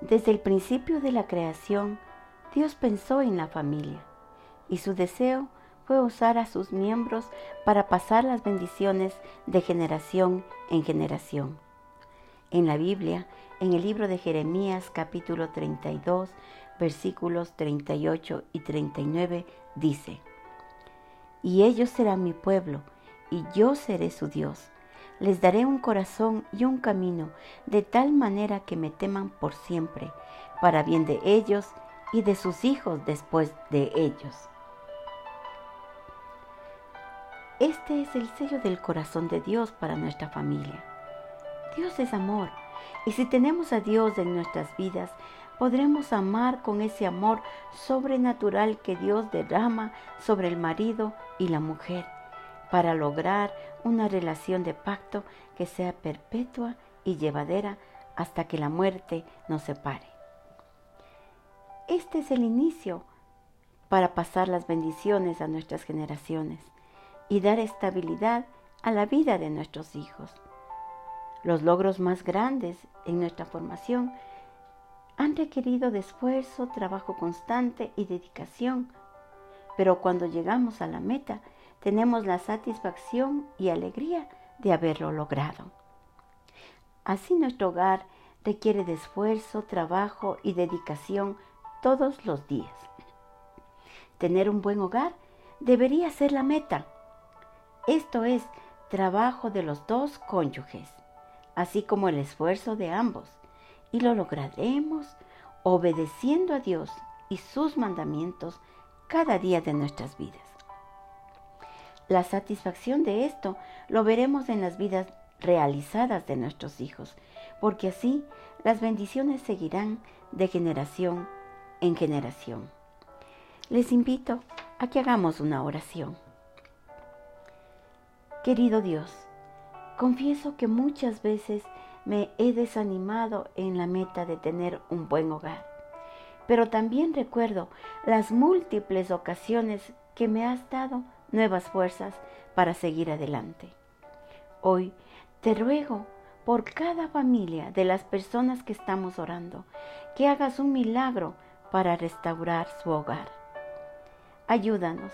Desde el principio de la creación, Dios pensó en la familia y su deseo fue usar a sus miembros para pasar las bendiciones de generación en generación. En la Biblia, en el libro de Jeremías capítulo 32, versículos 38 y 39, dice, Y ellos serán mi pueblo, y yo seré su Dios. Les daré un corazón y un camino, de tal manera que me teman por siempre, para bien de ellos y de sus hijos después de ellos. Este es el sello del corazón de Dios para nuestra familia. Dios es amor, y si tenemos a Dios en nuestras vidas, podremos amar con ese amor sobrenatural que Dios derrama sobre el marido y la mujer para lograr una relación de pacto que sea perpetua y llevadera hasta que la muerte nos separe. Este es el inicio para pasar las bendiciones a nuestras generaciones y dar estabilidad a la vida de nuestros hijos. Los logros más grandes en nuestra formación han requerido de esfuerzo, trabajo constante y dedicación, pero cuando llegamos a la meta tenemos la satisfacción y alegría de haberlo logrado. Así nuestro hogar requiere de esfuerzo, trabajo y dedicación todos los días. Tener un buen hogar debería ser la meta. Esto es trabajo de los dos cónyuges, así como el esfuerzo de ambos y lo lograremos obedeciendo a Dios y sus mandamientos cada día de nuestras vidas. La satisfacción de esto lo veremos en las vidas realizadas de nuestros hijos, porque así las bendiciones seguirán de generación en generación. Les invito a que hagamos una oración. Querido Dios, confieso que muchas veces me he desanimado en la meta de tener un buen hogar. Pero también recuerdo las múltiples ocasiones que me has dado nuevas fuerzas para seguir adelante. Hoy te ruego por cada familia de las personas que estamos orando, que hagas un milagro para restaurar su hogar. Ayúdanos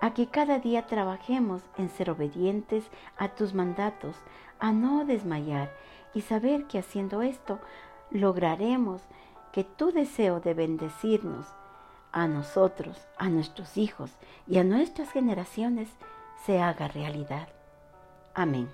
a que cada día trabajemos en ser obedientes a tus mandatos, a no desmayar y saber que haciendo esto lograremos que tu deseo de bendecirnos a nosotros, a nuestros hijos y a nuestras generaciones se haga realidad. Amén.